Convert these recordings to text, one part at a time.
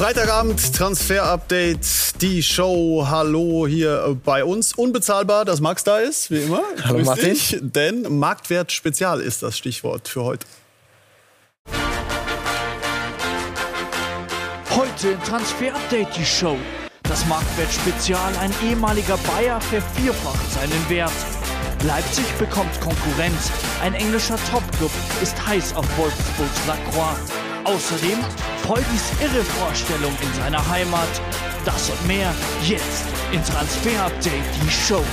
Freitagabend, Transfer-Update, die Show. Hallo hier bei uns. Unbezahlbar, dass Max da ist, wie immer. Hallo Grüß Martin. Dich, denn Marktwert Spezial ist das Stichwort für heute. Heute im Transfer Update die Show. Das Marktwert-Spezial, ein ehemaliger Bayer vervierfacht seinen Wert. Leipzig bekommt Konkurrenz. Ein englischer Topclub ist heiß auf Wolfsburgs Lacroix. Außerdem Polgis irre Vorstellung in seiner Heimat. Das und mehr jetzt in Transfer Update die Show.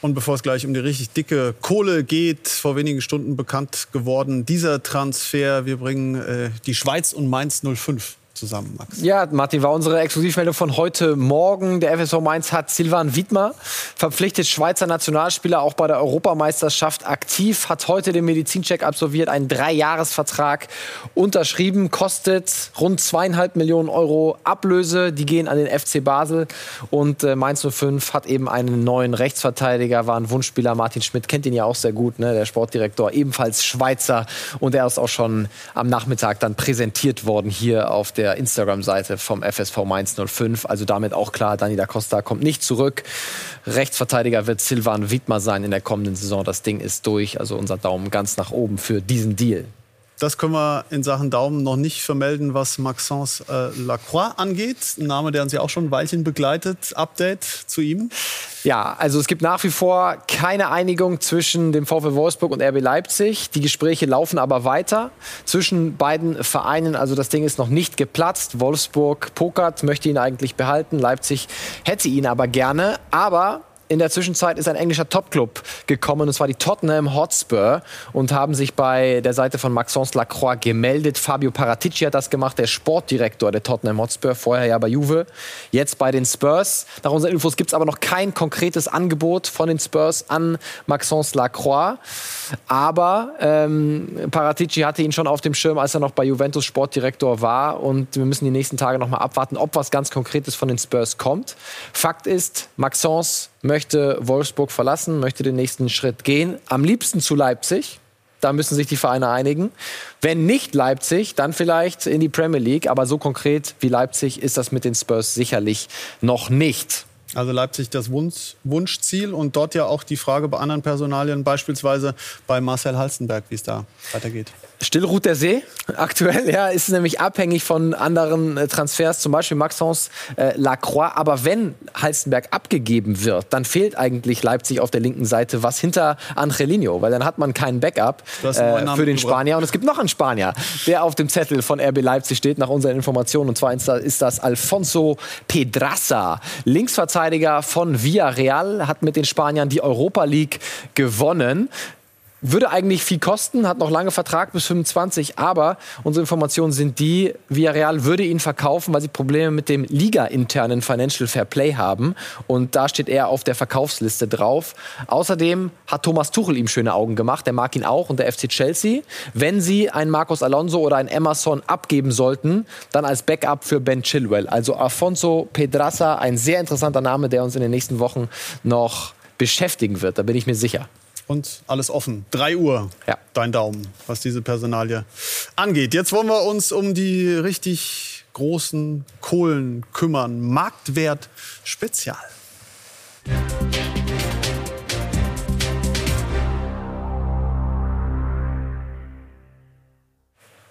Und bevor es gleich um die richtig dicke Kohle geht, vor wenigen Stunden bekannt geworden, dieser Transfer. Wir bringen äh, die Schweiz und Mainz 05 zusammen, Max. Ja, Martin, war unsere Exklusivmeldung von heute Morgen. Der FSV Mainz hat Silvan Wiedmer verpflichtet, Schweizer Nationalspieler, auch bei der Europameisterschaft aktiv, hat heute den Medizincheck absolviert, einen Dreijahresvertrag unterschrieben, kostet rund zweieinhalb Millionen Euro Ablöse. Die gehen an den FC Basel und äh, Mainz 05 hat eben einen neuen Rechtsverteidiger, war ein Wunschspieler. Martin Schmidt kennt ihn ja auch sehr gut, ne? der Sportdirektor, ebenfalls Schweizer und er ist auch schon am Nachmittag dann präsentiert worden hier auf der Instagram-Seite vom FSV Mainz 05. Also damit auch klar, Dani da Costa kommt nicht zurück. Rechtsverteidiger wird Silvan Wiedmer sein in der kommenden Saison. Das Ding ist durch. Also unser Daumen ganz nach oben für diesen Deal. Das können wir in Sachen Daumen noch nicht vermelden, was Maxence äh, Lacroix angeht. Ein Name, der uns ja auch schon ein Weilchen begleitet. Update zu ihm. Ja, also es gibt nach wie vor keine Einigung zwischen dem VfL Wolfsburg und RB Leipzig. Die Gespräche laufen aber weiter zwischen beiden Vereinen. Also das Ding ist noch nicht geplatzt. Wolfsburg pokert, möchte ihn eigentlich behalten. Leipzig hätte ihn aber gerne. Aber in der Zwischenzeit ist ein englischer Topclub gekommen, und zwar die Tottenham Hotspur, und haben sich bei der Seite von Maxence Lacroix gemeldet. Fabio Paratici hat das gemacht, der Sportdirektor der Tottenham Hotspur, vorher ja bei Juve, jetzt bei den Spurs. Nach unseren Infos gibt es aber noch kein konkretes Angebot von den Spurs an Maxence Lacroix. Aber ähm, Paratici hatte ihn schon auf dem Schirm, als er noch bei Juventus Sportdirektor war. Und wir müssen die nächsten Tage noch mal abwarten, ob was ganz Konkretes von den Spurs kommt. Fakt ist, Maxence möchte Wolfsburg verlassen, möchte den nächsten Schritt gehen. Am liebsten zu Leipzig. Da müssen sich die Vereine einigen. Wenn nicht Leipzig, dann vielleicht in die Premier League. Aber so konkret wie Leipzig ist das mit den Spurs sicherlich noch nicht. Also Leipzig das Wunsch, Wunschziel und dort ja auch die Frage bei anderen Personalien, beispielsweise bei Marcel Halstenberg, wie es da weitergeht. Still ruht der See. Aktuell ja, ist nämlich abhängig von anderen äh, Transfers, zum Beispiel Maxence äh, Lacroix. Aber wenn Halstenberg abgegeben wird, dann fehlt eigentlich Leipzig auf der linken Seite was hinter Angelino, weil dann hat man keinen Backup äh, für den. Spanier. Und es gibt noch einen Spanier, der auf dem Zettel von RB Leipzig steht, nach unseren Informationen. Und zwar ist das, ist das Alfonso Pedraza, Linksverteidiger von Villarreal, hat mit den Spaniern die Europa League gewonnen. Würde eigentlich viel kosten, hat noch lange Vertrag bis 25, aber unsere Informationen sind die, Villarreal würde ihn verkaufen, weil sie Probleme mit dem Liga-internen Financial Fair Play haben. Und da steht er auf der Verkaufsliste drauf. Außerdem hat Thomas Tuchel ihm schöne Augen gemacht, der mag ihn auch und der FC Chelsea. Wenn sie einen Marcos Alonso oder einen Emerson abgeben sollten, dann als Backup für Ben Chilwell. Also Alfonso Pedraza, ein sehr interessanter Name, der uns in den nächsten Wochen noch beschäftigen wird, da bin ich mir sicher. Und alles offen. 3 Uhr. Ja. Dein Daumen, was diese Personalie angeht. Jetzt wollen wir uns um die richtig großen Kohlen kümmern. Marktwert Spezial.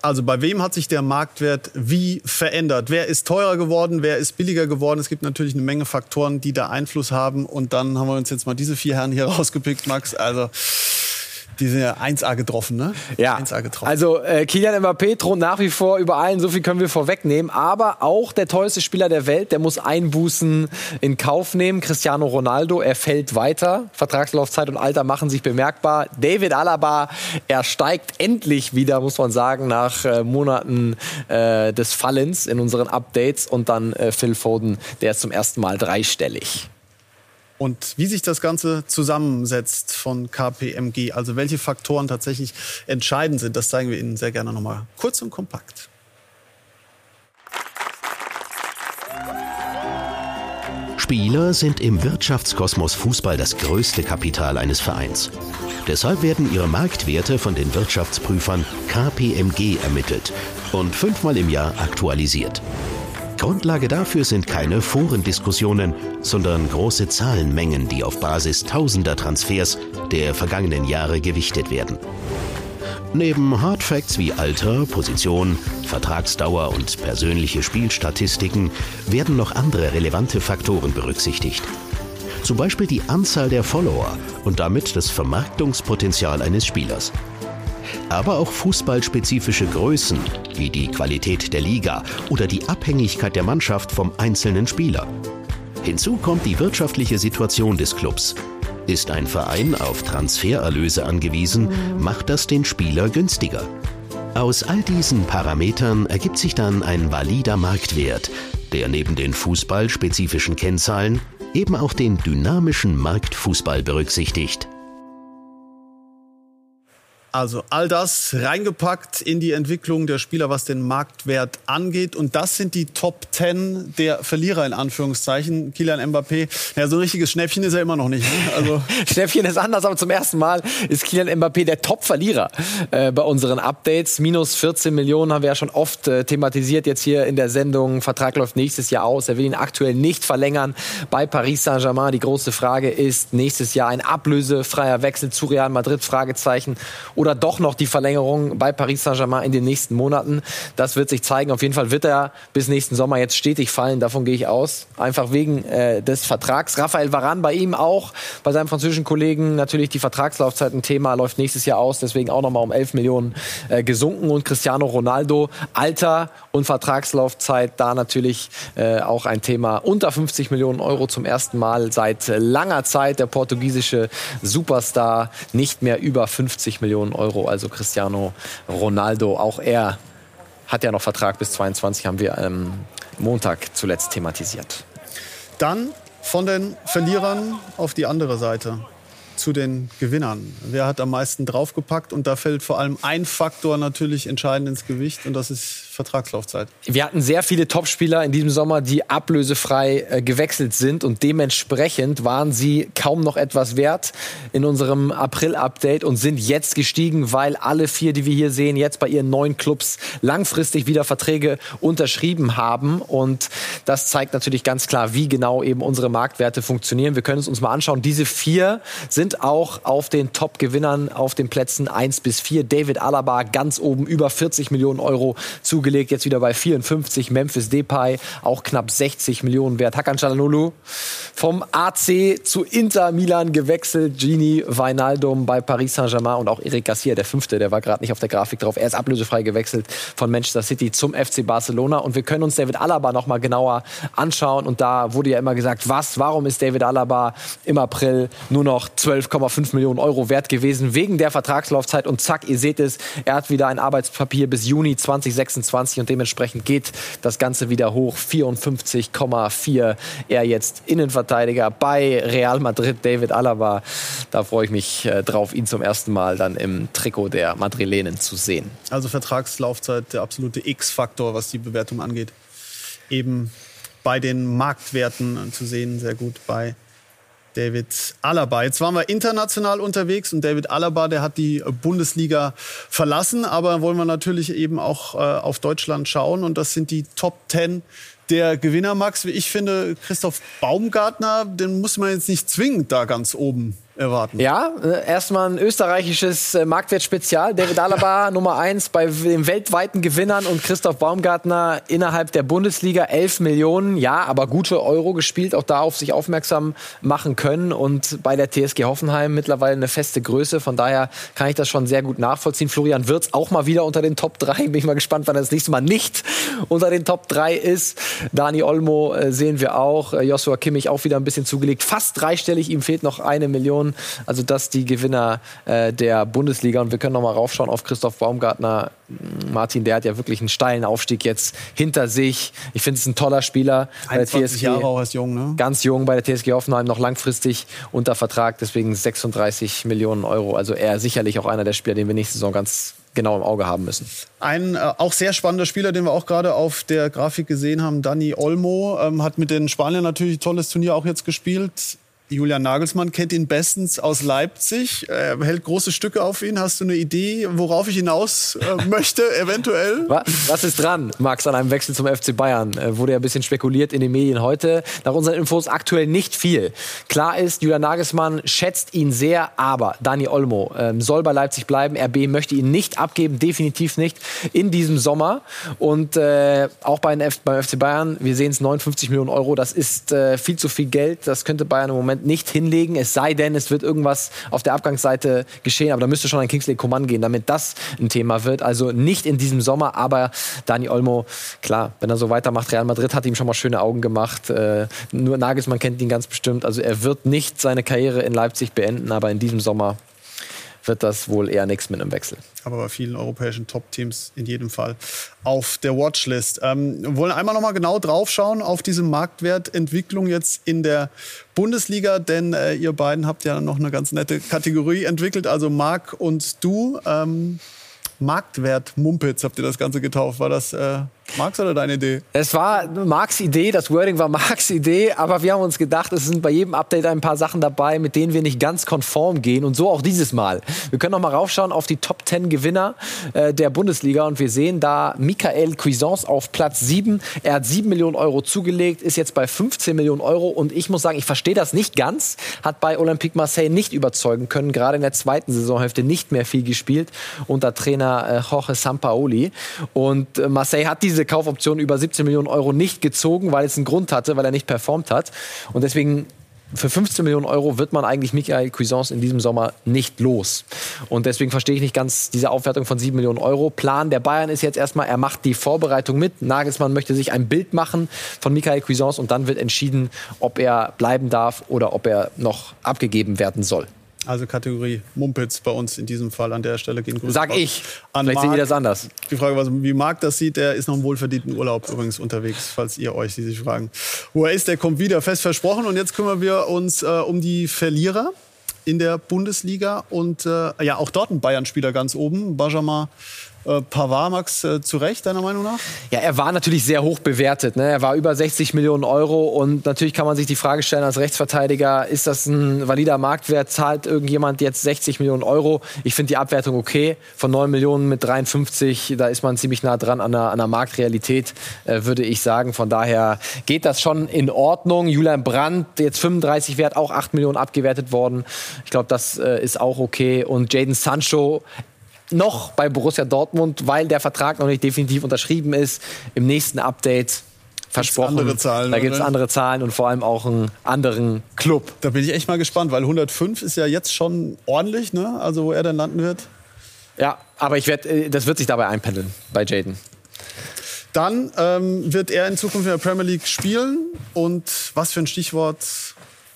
Also bei wem hat sich der Marktwert wie verändert? Wer ist teurer geworden? Wer ist billiger geworden? Es gibt natürlich eine Menge Faktoren, die da Einfluss haben. Und dann haben wir uns jetzt mal diese vier Herren hier rausgepickt, Max. Also die sind ja 1A getroffen, ne? Ja, 1A getroffen. also äh, Kylian Mbappé thront nach wie vor über allen, so viel können wir vorwegnehmen. Aber auch der teuerste Spieler der Welt, der muss Einbußen in Kauf nehmen. Cristiano Ronaldo, er fällt weiter. Vertragslaufzeit und Alter machen sich bemerkbar. David Alaba, er steigt endlich wieder, muss man sagen, nach äh, Monaten äh, des Fallens in unseren Updates. Und dann äh, Phil Foden, der ist zum ersten Mal dreistellig. Und wie sich das Ganze zusammensetzt von KPMG, also welche Faktoren tatsächlich entscheidend sind, das zeigen wir Ihnen sehr gerne nochmal kurz und kompakt. Spieler sind im Wirtschaftskosmos Fußball das größte Kapital eines Vereins. Deshalb werden ihre Marktwerte von den Wirtschaftsprüfern KPMG ermittelt und fünfmal im Jahr aktualisiert. Grundlage dafür sind keine Forendiskussionen, sondern große Zahlenmengen, die auf Basis tausender Transfers der vergangenen Jahre gewichtet werden. Neben Hardfacts wie Alter, Position, Vertragsdauer und persönliche Spielstatistiken werden noch andere relevante Faktoren berücksichtigt. Zum Beispiel die Anzahl der Follower und damit das Vermarktungspotenzial eines Spielers. Aber auch fußballspezifische Größen wie die Qualität der Liga oder die Abhängigkeit der Mannschaft vom einzelnen Spieler. Hinzu kommt die wirtschaftliche Situation des Clubs ist ein Verein auf Transfererlöse angewiesen, macht das den Spieler günstiger. Aus all diesen Parametern ergibt sich dann ein valider Marktwert, der neben den fußballspezifischen Kennzahlen eben auch den dynamischen Marktfußball berücksichtigt. Also all das reingepackt in die Entwicklung der Spieler, was den Marktwert angeht. Und das sind die Top 10 der Verlierer in Anführungszeichen. Kilian Mbappé, ja, so ein richtiges Schnäppchen ist er immer noch nicht. Ne? Also Schnäppchen ist anders, aber zum ersten Mal ist Kilian Mbappé der Top-Verlierer äh, bei unseren Updates. Minus 14 Millionen haben wir ja schon oft äh, thematisiert jetzt hier in der Sendung. Vertrag läuft nächstes Jahr aus. Er will ihn aktuell nicht verlängern bei Paris Saint-Germain. Die große Frage ist nächstes Jahr ein ablösefreier Wechsel zu Real Madrid? Fragezeichen oder doch noch die Verlängerung bei Paris Saint-Germain in den nächsten Monaten. Das wird sich zeigen. Auf jeden Fall wird er bis nächsten Sommer jetzt stetig fallen. Davon gehe ich aus. Einfach wegen äh, des Vertrags. Raphael Varane bei ihm auch, bei seinem französischen Kollegen natürlich die Vertragslaufzeit ein Thema, läuft nächstes Jahr aus. Deswegen auch nochmal um 11 Millionen äh, gesunken. Und Cristiano Ronaldo, Alter und Vertragslaufzeit, da natürlich äh, auch ein Thema. Unter 50 Millionen Euro zum ersten Mal seit langer Zeit. Der portugiesische Superstar nicht mehr über 50 Millionen Euro, also Cristiano Ronaldo. Auch er hat ja noch Vertrag bis 22, haben wir am Montag zuletzt thematisiert. Dann von den Verlierern auf die andere Seite zu den Gewinnern. Wer hat am meisten draufgepackt? Und da fällt vor allem ein Faktor natürlich entscheidend ins Gewicht und das ist Vertragslaufzeit. Wir hatten sehr viele Topspieler in diesem Sommer, die ablösefrei äh, gewechselt sind und dementsprechend waren sie kaum noch etwas wert in unserem April-Update und sind jetzt gestiegen, weil alle vier, die wir hier sehen, jetzt bei ihren neuen Clubs langfristig wieder Verträge unterschrieben haben und das zeigt natürlich ganz klar, wie genau eben unsere Marktwerte funktionieren. Wir können es uns mal anschauen. Diese vier sind auch auf den Top-Gewinnern auf den Plätzen 1 bis 4. David Alaba ganz oben über 40 Millionen Euro zu zugelegt, jetzt wieder bei 54. Memphis Depay, auch knapp 60 Millionen wert. Hakan Çalhanoğlu vom AC zu Inter Milan gewechselt. Gini Wijnaldum bei Paris Saint-Germain und auch Eric Garcia, der Fünfte, der war gerade nicht auf der Grafik drauf. Er ist ablösefrei gewechselt von Manchester City zum FC Barcelona. Und wir können uns David Alaba noch mal genauer anschauen. Und da wurde ja immer gesagt, was, warum ist David Alaba im April nur noch 12,5 Millionen Euro wert gewesen wegen der Vertragslaufzeit. Und zack, ihr seht es, er hat wieder ein Arbeitspapier bis Juni 2026 20 und dementsprechend geht das Ganze wieder hoch. 54,4. Er jetzt Innenverteidiger bei Real Madrid, David Alaba. Da freue ich mich äh, drauf, ihn zum ersten Mal dann im Trikot der Madrilenen zu sehen. Also Vertragslaufzeit der absolute X-Faktor, was die Bewertung angeht. Eben bei den Marktwerten zu sehen, sehr gut bei David Alaba. Jetzt waren wir international unterwegs und David Alaba, der hat die Bundesliga verlassen, aber wollen wir natürlich eben auch äh, auf Deutschland schauen und das sind die Top 10 der Gewinner, Max. Wie ich finde, Christoph Baumgartner, den muss man jetzt nicht zwingend da ganz oben erwarten. Ja, äh, erstmal ein österreichisches äh, Marktwertspezial. David Alaba Nummer eins bei den weltweiten Gewinnern und Christoph Baumgartner innerhalb der Bundesliga 11 Millionen. Ja, aber gute Euro gespielt, auch da auf sich aufmerksam machen können und bei der TSG Hoffenheim mittlerweile eine feste Größe. Von daher kann ich das schon sehr gut nachvollziehen. Florian Wirtz auch mal wieder unter den Top 3. Bin ich mal gespannt, wann er das nächste Mal nicht unter den Top 3 ist. Dani Olmo äh, sehen wir auch. Joshua Kimmich auch wieder ein bisschen zugelegt. Fast dreistellig. Ihm fehlt noch eine Million. Also das die Gewinner äh, der Bundesliga. Und wir können noch mal raufschauen auf Christoph Baumgartner. Martin, der hat ja wirklich einen steilen Aufstieg jetzt hinter sich. Ich finde es ein toller Spieler. 21 Jahre auch als jung, ne? Ganz jung bei der TSG Hoffenheim, noch langfristig unter Vertrag, deswegen 36 Millionen Euro. Also er sicherlich auch einer der Spieler, den wir nächste Saison ganz genau im Auge haben müssen. Ein äh, auch sehr spannender Spieler, den wir auch gerade auf der Grafik gesehen haben, Dani Olmo, ähm, hat mit den Spaniern natürlich ein tolles Turnier auch jetzt gespielt. Julian Nagelsmann kennt ihn bestens aus Leipzig, er hält große Stücke auf ihn. Hast du eine Idee, worauf ich hinaus äh, möchte, eventuell? Was ist dran, Max, an einem Wechsel zum FC Bayern? Äh, wurde ja ein bisschen spekuliert in den Medien heute. Nach unseren Infos aktuell nicht viel. Klar ist, Julian Nagelsmann schätzt ihn sehr, aber Dani Olmo äh, soll bei Leipzig bleiben. RB möchte ihn nicht abgeben, definitiv nicht in diesem Sommer. Und äh, auch bei beim FC Bayern, wir sehen es 59 Millionen Euro, das ist äh, viel zu viel Geld. Das könnte Bayern im Moment Moment nicht hinlegen, es sei denn, es wird irgendwas auf der Abgangsseite geschehen. Aber da müsste schon ein Kingsley Coman gehen, damit das ein Thema wird. Also nicht in diesem Sommer, aber Dani Olmo, klar, wenn er so weitermacht, Real Madrid hat ihm schon mal schöne Augen gemacht. Äh, nur Nagelsmann kennt ihn ganz bestimmt. Also er wird nicht seine Karriere in Leipzig beenden, aber in diesem Sommer wird das wohl eher nichts mit einem Wechsel. Aber bei vielen europäischen Top-Teams in jedem Fall auf der Watchlist. Ähm, wollen einmal noch mal genau draufschauen auf diese Marktwertentwicklung jetzt in der Bundesliga, denn äh, ihr beiden habt ja noch eine ganz nette Kategorie entwickelt, also Marc und du. Ähm, Marktwert Mumpitz habt ihr das Ganze getauft. War das äh, Marx oder deine Idee? Es war Marks Idee, das Wording war Marks Idee, aber wir haben uns gedacht, es sind bei jedem Update ein paar Sachen dabei, mit denen wir nicht ganz konform gehen und so auch dieses Mal. Wir können noch mal raufschauen auf die Top 10 Gewinner äh, der Bundesliga und wir sehen da Michael Cuisance auf Platz 7. Er hat 7 Millionen Euro zugelegt, ist jetzt bei 15 Millionen Euro und ich muss sagen, ich verstehe das nicht ganz, hat bei Olympique Marseille nicht überzeugen können, gerade in der zweiten Saisonhälfte nicht mehr viel gespielt unter Trainer äh, Jorge Sampaoli und äh, Marseille hat diese diese Kaufoption über 17 Millionen Euro nicht gezogen, weil es einen Grund hatte, weil er nicht performt hat. Und deswegen für 15 Millionen Euro wird man eigentlich Michael Cuisance in diesem Sommer nicht los. Und deswegen verstehe ich nicht ganz diese Aufwertung von 7 Millionen Euro. Plan der Bayern ist jetzt erstmal, er macht die Vorbereitung mit. Nagelsmann möchte sich ein Bild machen von Michael Cuisance und dann wird entschieden, ob er bleiben darf oder ob er noch abgegeben werden soll. Also Kategorie Mumpitz bei uns in diesem Fall an der Stelle gehen Grüße Sag ich. An Vielleicht seht ihr das anders. Die Frage, was, wie Marc das sieht, der ist noch im wohlverdienten Urlaub übrigens unterwegs, falls ihr euch die sich fragen. Wo er ist, der kommt wieder, fest versprochen. Und jetzt kümmern wir uns äh, um die Verlierer in der Bundesliga. Und äh, ja, auch dort ein Bayern-Spieler ganz oben, Benjamin äh, Pavard, Max, äh, zu Recht, deiner Meinung nach? Ja, er war natürlich sehr hoch bewertet. Ne? Er war über 60 Millionen Euro und natürlich kann man sich die Frage stellen als Rechtsverteidiger, ist das ein valider Marktwert? Zahlt irgendjemand jetzt 60 Millionen Euro? Ich finde die Abwertung okay. Von 9 Millionen mit 53, da ist man ziemlich nah dran an der, an der Marktrealität, äh, würde ich sagen. Von daher geht das schon in Ordnung. Julian Brandt, jetzt 35 wert, auch 8 Millionen abgewertet worden. Ich glaube, das äh, ist auch okay. Und Jaden Sancho, noch bei Borussia Dortmund, weil der Vertrag noch nicht definitiv unterschrieben ist. Im nächsten Update versprochen. Andere Zahlen, da gibt es andere Zahlen und vor allem auch einen anderen Club. Da bin ich echt mal gespannt, weil 105 ist ja jetzt schon ordentlich, ne? Also wo er dann landen wird. Ja, aber ich werd, äh, das wird sich dabei einpendeln bei Jaden. Dann ähm, wird er in Zukunft in der Premier League spielen. Und was für ein Stichwort?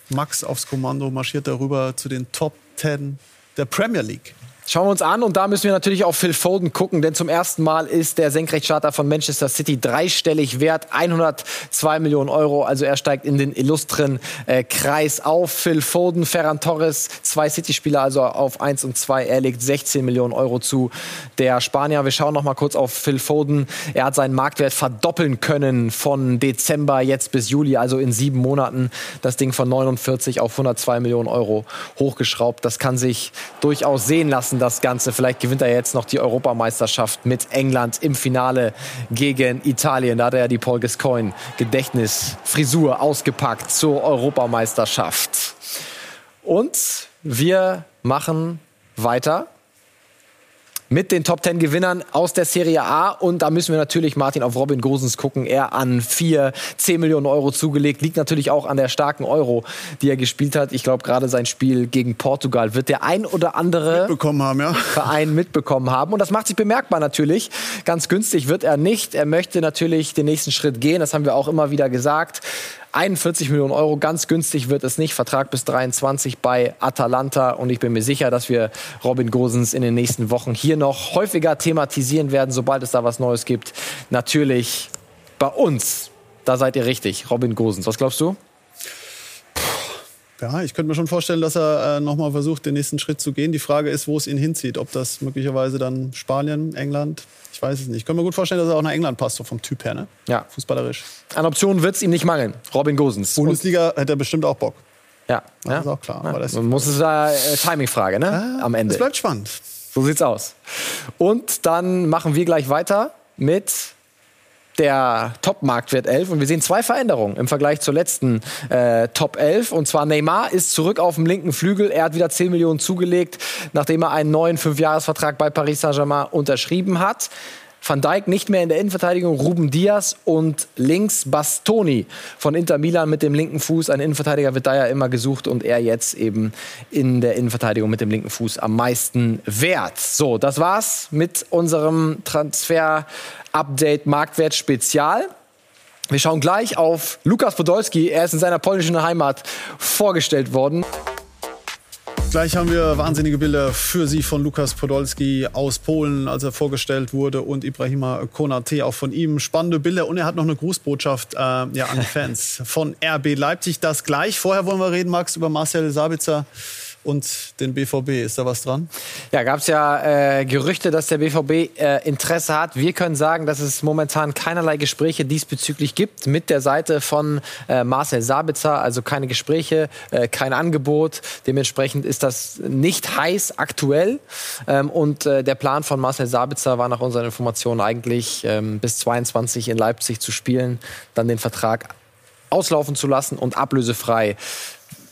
Max aufs Kommando marschiert darüber zu den Top 10 der Premier League. Schauen wir uns an und da müssen wir natürlich auf Phil Foden gucken, denn zum ersten Mal ist der Senkrechtstarter von Manchester City dreistellig wert, 102 Millionen Euro. Also er steigt in den illustren äh, Kreis auf. Phil Foden, Ferran Torres, zwei City-Spieler also auf 1 und 2. Er legt 16 Millionen Euro zu. Der Spanier, wir schauen noch mal kurz auf Phil Foden. Er hat seinen Marktwert verdoppeln können von Dezember jetzt bis Juli, also in sieben Monaten. Das Ding von 49 auf 102 Millionen Euro hochgeschraubt. Das kann sich durchaus sehen lassen das Ganze. Vielleicht gewinnt er jetzt noch die Europameisterschaft mit England im Finale gegen Italien. Da hat er ja die Paul Gascoigne Gedächtnisfrisur ausgepackt zur Europameisterschaft. Und wir machen weiter mit den Top 10 Gewinnern aus der Serie A. Und da müssen wir natürlich, Martin, auf Robin Gosens gucken. Er an 4, 10 Millionen Euro zugelegt. Liegt natürlich auch an der starken Euro, die er gespielt hat. Ich glaube, gerade sein Spiel gegen Portugal wird der ein oder andere mitbekommen haben, ja. Verein mitbekommen haben. Und das macht sich bemerkbar natürlich. Ganz günstig wird er nicht. Er möchte natürlich den nächsten Schritt gehen. Das haben wir auch immer wieder gesagt. 41 Millionen Euro, ganz günstig wird es nicht. Vertrag bis 23 bei Atalanta. Und ich bin mir sicher, dass wir Robin Gosens in den nächsten Wochen hier noch häufiger thematisieren werden, sobald es da was Neues gibt. Natürlich bei uns. Da seid ihr richtig. Robin Gosens. Was glaubst du? Ja, ich könnte mir schon vorstellen, dass er äh, nochmal versucht, den nächsten Schritt zu gehen. Die Frage ist, wo es ihn hinzieht. Ob das möglicherweise dann Spanien, England, ich weiß es nicht. Ich könnte mir gut vorstellen, dass er auch nach England passt, so vom Typ her, ne? Ja. Fußballerisch. An Optionen wird es ihm nicht mangeln. Robin Gosens. Bundesliga hätte er bestimmt auch Bock. Ja, Das ja. ist auch klar. Ja. Aber das, Man muss es äh, Timingfrage, ne? Am Ende. das bleibt spannend. So sieht's aus. Und dann machen wir gleich weiter mit der Top-Marktwert 11. Und wir sehen zwei Veränderungen im Vergleich zur letzten äh, Top 11. Und zwar Neymar ist zurück auf dem linken Flügel. Er hat wieder 10 Millionen zugelegt, nachdem er einen neuen Fünfjahresvertrag bei Paris Saint-Germain unterschrieben hat. Van Dijk nicht mehr in der Innenverteidigung, Ruben Diaz und links Bastoni von Inter Milan mit dem linken Fuß. Ein Innenverteidiger wird da ja immer gesucht und er jetzt eben in der Innenverteidigung mit dem linken Fuß am meisten wert. So, das war's mit unserem Transfer-Update Marktwert Spezial. Wir schauen gleich auf Lukas Podolski. Er ist in seiner polnischen Heimat vorgestellt worden. Gleich haben wir wahnsinnige Bilder für Sie von Lukas Podolski aus Polen, als er vorgestellt wurde, und Ibrahima Konate auch von ihm. Spannende Bilder und er hat noch eine Grußbotschaft äh, ja, an die Fans von RB Leipzig. Das gleich. Vorher wollen wir reden, Max, über Marcel Sabitzer und den BVB. Ist da was dran? Ja, gab es ja äh, Gerüchte, dass der BVB äh, Interesse hat. Wir können sagen, dass es momentan keinerlei Gespräche diesbezüglich gibt mit der Seite von äh, Marcel Sabitzer. Also keine Gespräche, äh, kein Angebot. Dementsprechend ist das nicht heiß aktuell. Ähm, und äh, der Plan von Marcel Sabitzer war nach unseren Informationen eigentlich ähm, bis 22 in Leipzig zu spielen, dann den Vertrag auslaufen zu lassen und ablösefrei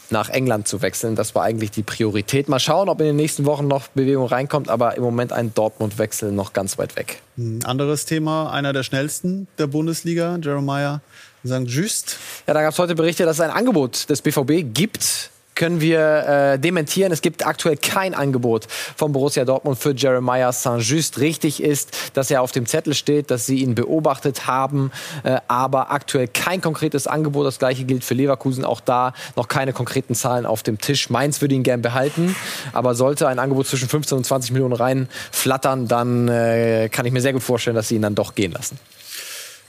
nach England zu wechseln. Das war eigentlich die Priorität. Mal schauen, ob in den nächsten Wochen noch Bewegung reinkommt, aber im Moment ein Dortmund-Wechsel noch ganz weit weg. Ein anderes Thema, einer der schnellsten der Bundesliga, Jeremiah St. Just. Ja, da gab es heute Berichte, dass es ein Angebot des BVB gibt. Können wir äh, dementieren. Es gibt aktuell kein Angebot von Borussia Dortmund für Jeremiah Saint-Just. Richtig ist, dass er auf dem Zettel steht, dass sie ihn beobachtet haben, äh, aber aktuell kein konkretes Angebot. Das gleiche gilt für Leverkusen. Auch da noch keine konkreten Zahlen auf dem Tisch. Mainz würde ihn gern behalten, aber sollte ein Angebot zwischen 15 und 20 Millionen reinflattern, dann äh, kann ich mir sehr gut vorstellen, dass sie ihn dann doch gehen lassen.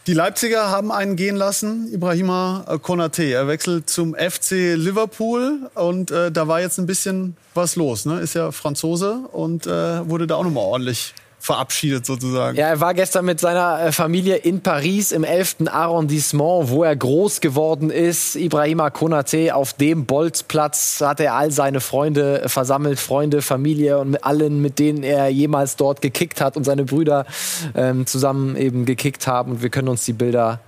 Die Leipziger haben einen gehen lassen, Ibrahima Konate. Er wechselt zum FC Liverpool und äh, da war jetzt ein bisschen was los. Ne? Ist ja Franzose und äh, wurde da auch nochmal ordentlich verabschiedet sozusagen. Ja, er war gestern mit seiner äh, Familie in Paris im 11. Arrondissement, wo er groß geworden ist. Ibrahima Konate auf dem Bolzplatz hat er all seine Freunde versammelt, Freunde, Familie und mit allen, mit denen er jemals dort gekickt hat und seine Brüder ähm, zusammen eben gekickt haben. Und wir können uns die Bilder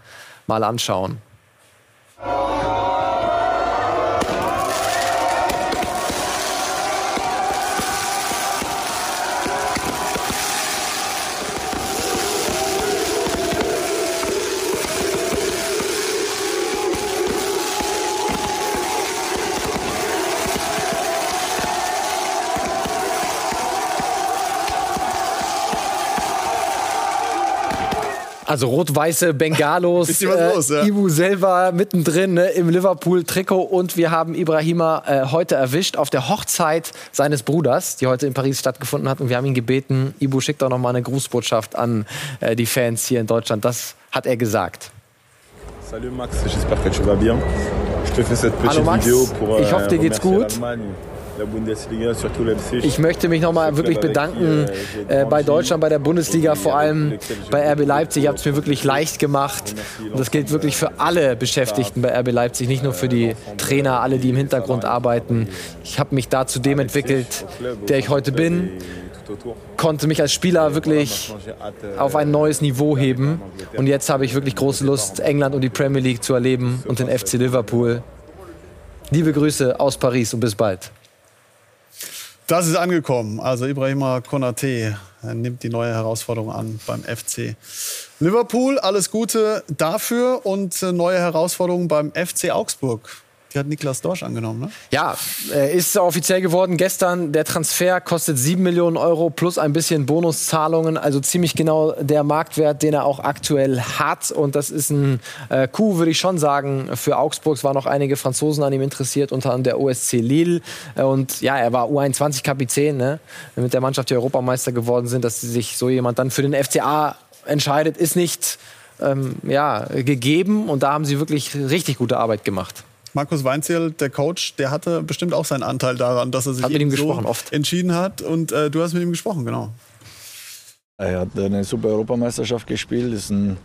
mal anschauen. Also rot-weiße Bengalos, los, ja. Ibu selber mittendrin ne, im Liverpool-Trikot und wir haben Ibrahima äh, heute erwischt auf der Hochzeit seines Bruders, die heute in Paris stattgefunden hat und wir haben ihn gebeten, Ibu schickt doch noch mal eine Grußbotschaft an äh, die Fans hier in Deutschland. Das hat er gesagt. Salut Max, j'espère que tu vas bien. Je te fais cette petite Hallo Max, vidéo pour ich hoffe, dir euh, geht's remercier gut. La Bundesliga. Ich möchte mich nochmal wirklich bedanken äh, bei Deutschland, bei der Bundesliga, vor allem bei RB Leipzig. Ihr habt es mir wirklich leicht gemacht. Und das gilt wirklich für alle Beschäftigten bei RB Leipzig, nicht nur für die Trainer, alle, die im Hintergrund arbeiten. Ich habe mich da zu dem entwickelt, der ich heute bin. Konnte mich als Spieler wirklich auf ein neues Niveau heben. Und jetzt habe ich wirklich große Lust, England und die Premier League zu erleben und den FC Liverpool. Liebe Grüße aus Paris und bis bald. Das ist angekommen. Also Ibrahima Konate nimmt die neue Herausforderung an beim FC Liverpool. Alles Gute dafür und äh, neue Herausforderungen beim FC Augsburg. Die hat Niklas Dorsch angenommen, ne? Ja, ist offiziell geworden gestern. Der Transfer kostet 7 Millionen Euro plus ein bisschen Bonuszahlungen. Also ziemlich genau der Marktwert, den er auch aktuell hat. Und das ist ein äh, Coup, würde ich schon sagen, für Augsburg. Es waren noch einige Franzosen an ihm interessiert, unter anderem der OSC Lille. Äh, Und ja, er war U21-Kapitän, ne? mit der Mannschaft, die Europameister geworden sind. Dass sich so jemand dann für den FCA entscheidet, ist nicht ähm, ja, gegeben. Und da haben sie wirklich richtig gute Arbeit gemacht. Markus Weinzierl, der Coach, der hatte bestimmt auch seinen Anteil daran, dass er sich Hat mit ihm so gesprochen, oft. entschieden hat. Und äh, du hast mit ihm gesprochen, genau. Er hat eine super Europameisterschaft gespielt, ist ein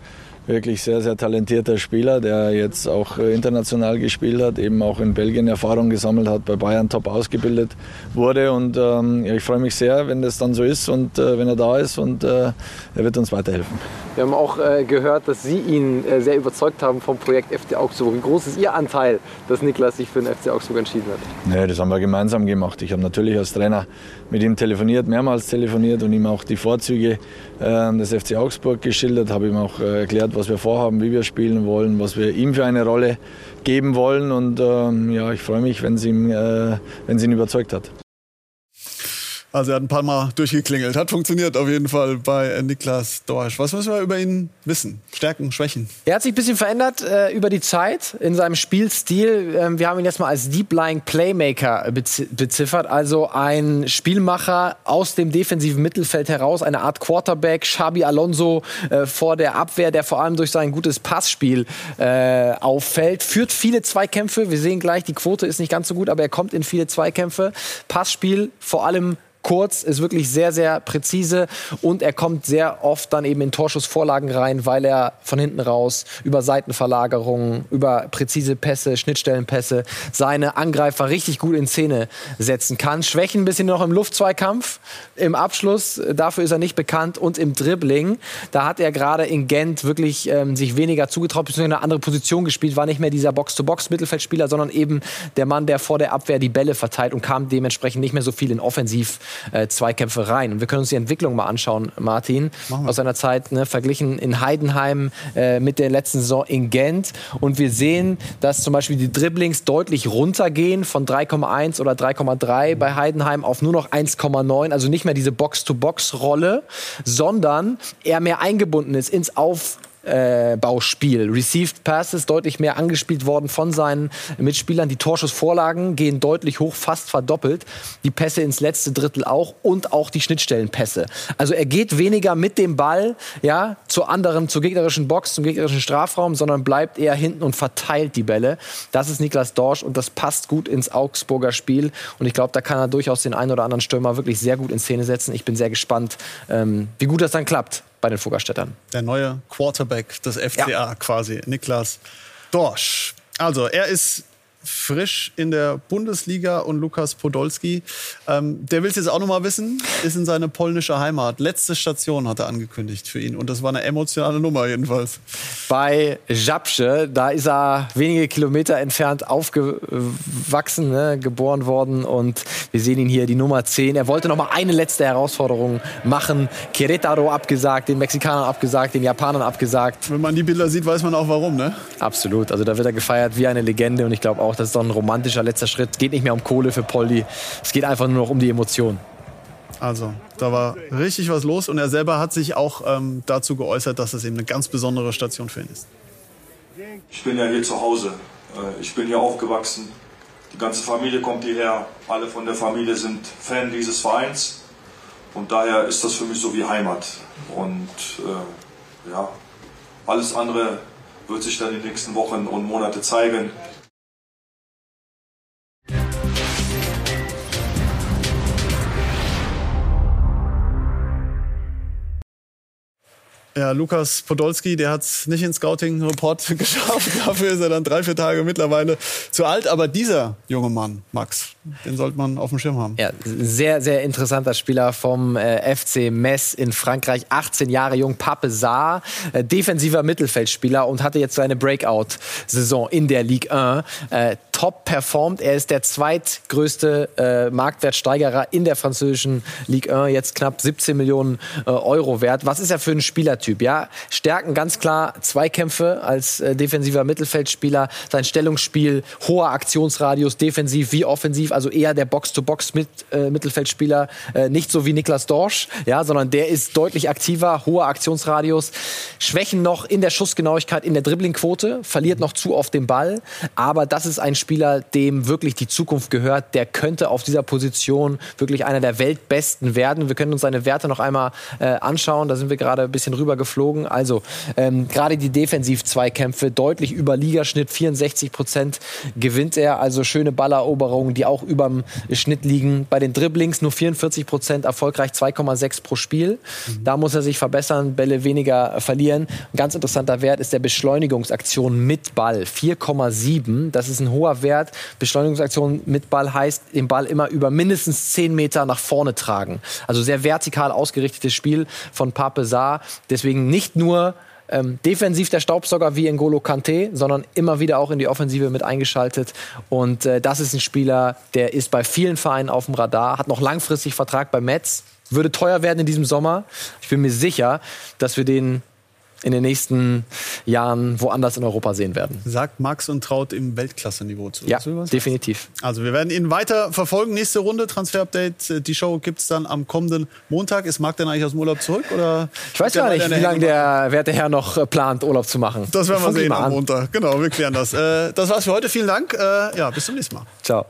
wirklich sehr, sehr talentierter Spieler, der jetzt auch äh, international gespielt hat, eben auch in Belgien Erfahrung gesammelt hat, bei Bayern top ausgebildet wurde. Und ähm, ja, ich freue mich sehr, wenn das dann so ist und äh, wenn er da ist und äh, er wird uns weiterhelfen. Wir haben auch äh, gehört, dass Sie ihn äh, sehr überzeugt haben vom Projekt FC Augsburg. Wie groß ist Ihr Anteil, dass Niklas sich für den FC Augsburg entschieden hat? Nee, das haben wir gemeinsam gemacht. Ich habe natürlich als Trainer mit ihm telefoniert, mehrmals telefoniert und ihm auch die Vorzüge äh, des FC Augsburg geschildert, habe ihm auch äh, erklärt, was wir vorhaben, wie wir spielen wollen, was wir ihm für eine Rolle geben wollen. Und ähm, ja, ich freue mich, wenn es ihm, äh, wenn ihn überzeugt hat. Also er hat ein paar Mal durchgeklingelt. Hat funktioniert auf jeden Fall bei Niklas Dorsch. Was müssen wir über ihn wissen? Stärken, Schwächen? Er hat sich ein bisschen verändert äh, über die Zeit in seinem Spielstil. Ähm, wir haben ihn jetzt mal als Deep Lying Playmaker bez beziffert. Also ein Spielmacher aus dem defensiven Mittelfeld heraus, eine Art Quarterback, Xabi Alonso äh, vor der Abwehr, der vor allem durch sein gutes Passspiel äh, auffällt. Führt viele Zweikämpfe. Wir sehen gleich, die Quote ist nicht ganz so gut, aber er kommt in viele Zweikämpfe. Passspiel vor allem kurz, ist wirklich sehr, sehr präzise und er kommt sehr oft dann eben in Torschussvorlagen rein, weil er von hinten raus über Seitenverlagerungen, über präzise Pässe, Schnittstellenpässe seine Angreifer richtig gut in Szene setzen kann. Schwächen ein bisschen noch im Luftzweikampf, im Abschluss, dafür ist er nicht bekannt und im Dribbling, da hat er gerade in Gent wirklich ähm, sich weniger zugetraut, beziehungsweise eine andere Position gespielt, war nicht mehr dieser Box-to-Box-Mittelfeldspieler, sondern eben der Mann, der vor der Abwehr die Bälle verteilt und kam dementsprechend nicht mehr so viel in Offensiv äh, Zweikämpfe rein. Und wir können uns die Entwicklung mal anschauen, Martin, aus seiner Zeit ne, verglichen in Heidenheim äh, mit der letzten Saison in Gent. Und wir sehen, dass zum Beispiel die Dribblings deutlich runtergehen von 3,1 oder 3,3 bei Heidenheim auf nur noch 1,9. Also nicht mehr diese Box-to-Box-Rolle, sondern er mehr eingebunden ist ins Auf äh, Bauspiel. Received Passes deutlich mehr angespielt worden von seinen Mitspielern. Die Torschussvorlagen gehen deutlich hoch, fast verdoppelt. Die Pässe ins letzte Drittel auch und auch die Schnittstellenpässe. Also er geht weniger mit dem Ball ja, zur anderen, zur gegnerischen Box, zum gegnerischen Strafraum, sondern bleibt eher hinten und verteilt die Bälle. Das ist Niklas Dorsch und das passt gut ins Augsburger Spiel. Und ich glaube, da kann er durchaus den einen oder anderen Stürmer wirklich sehr gut in Szene setzen. Ich bin sehr gespannt, ähm, wie gut das dann klappt bei den Fuggerstädtern. Der neue Quarterback des FCA ja. quasi, Niklas Dorsch. Also er ist frisch in der Bundesliga und Lukas Podolski, ähm, der will es jetzt auch noch mal wissen, ist in seine polnische Heimat. Letzte Station hat er angekündigt für ihn und das war eine emotionale Nummer jedenfalls. Bei Żabce, da ist er wenige Kilometer entfernt aufgewachsen, ne, geboren worden und wir sehen ihn hier, die Nummer 10. Er wollte noch mal eine letzte Herausforderung machen. Querétaro abgesagt, den Mexikanern abgesagt, den Japanern abgesagt. Wenn man die Bilder sieht, weiß man auch warum, ne? Absolut, also da wird er gefeiert wie eine Legende und ich glaube auch, auch, das ist doch ein romantischer letzter Schritt. Es geht nicht mehr um Kohle für Poldi. Es geht einfach nur noch um die Emotionen. Also, da war richtig was los und er selber hat sich auch ähm, dazu geäußert, dass es eben eine ganz besondere Station für ihn ist. Ich bin ja hier zu Hause. Äh, ich bin hier aufgewachsen. Die ganze Familie kommt hierher. Alle von der Familie sind Fan dieses Vereins. Und daher ist das für mich so wie Heimat. Und äh, ja, alles andere wird sich dann in den nächsten Wochen und Monate zeigen. Ja, Lukas Podolski, der hat es nicht ins Scouting-Report geschafft. Dafür ist er dann drei, vier Tage mittlerweile zu alt. Aber dieser junge Mann, Max, den sollte man auf dem Schirm haben. Ja, sehr, sehr interessanter Spieler vom äh, FC Metz in Frankreich. 18 Jahre jung, Pape Saar, äh, defensiver Mittelfeldspieler und hatte jetzt seine Breakout-Saison in der Ligue 1. Äh, top performt. Er ist der zweitgrößte äh, Marktwertsteigerer in der französischen Ligue 1. Jetzt knapp 17 Millionen äh, Euro wert. Was ist er für ein Spielertyp? Typ. Ja, Stärken ganz klar Zweikämpfe als äh, defensiver Mittelfeldspieler, sein Stellungsspiel, hoher Aktionsradius, defensiv wie offensiv, also eher der Box-to-Box mit äh, Mittelfeldspieler, äh, nicht so wie Niklas Dorsch, ja, sondern der ist deutlich aktiver, hoher Aktionsradius. Schwächen noch in der Schussgenauigkeit, in der Dribblingquote, verliert noch zu oft den Ball, aber das ist ein Spiel Spieler, dem wirklich die Zukunft gehört. Der könnte auf dieser Position wirklich einer der Weltbesten werden. Wir können uns seine Werte noch einmal äh, anschauen. Da sind wir gerade ein bisschen rüber geflogen. Also ähm, gerade die Defensiv-Zweikämpfe deutlich über Ligaschnitt. 64 Prozent gewinnt er. Also schöne Balleroberungen, die auch über dem Schnitt liegen. Bei den Dribblings nur 44 Prozent erfolgreich, 2,6 pro Spiel. Mhm. Da muss er sich verbessern, Bälle weniger verlieren. Ein ganz interessanter Wert ist der Beschleunigungsaktion mit Ball. 4,7. Das ist ein hoher Wert. Beschleunigungsaktion mit Ball heißt, den Ball immer über mindestens 10 Meter nach vorne tragen. Also sehr vertikal ausgerichtetes Spiel von Pape Saar. Deswegen nicht nur ähm, defensiv der Staubsauger wie N'Golo Kante, sondern immer wieder auch in die Offensive mit eingeschaltet. Und äh, das ist ein Spieler, der ist bei vielen Vereinen auf dem Radar, hat noch langfristig Vertrag bei Metz, würde teuer werden in diesem Sommer. Ich bin mir sicher, dass wir den in den nächsten Jahren woanders in Europa sehen werden. Sagt Max und Traut im Weltklasse-Niveau zu. Ja, definitiv. Also wir werden ihn weiter verfolgen. Nächste Runde, Transfer-Update. Die Show gibt es dann am kommenden Montag. Ist Marc denn eigentlich aus dem Urlaub zurück? Oder ich weiß gar nicht, wie lange der werte Herr noch äh, plant, Urlaub zu machen. Das werden wir sehen am Montag. Genau, wir klären das. Äh, das war's für heute. Vielen Dank. Äh, ja, bis zum nächsten Mal. Ciao.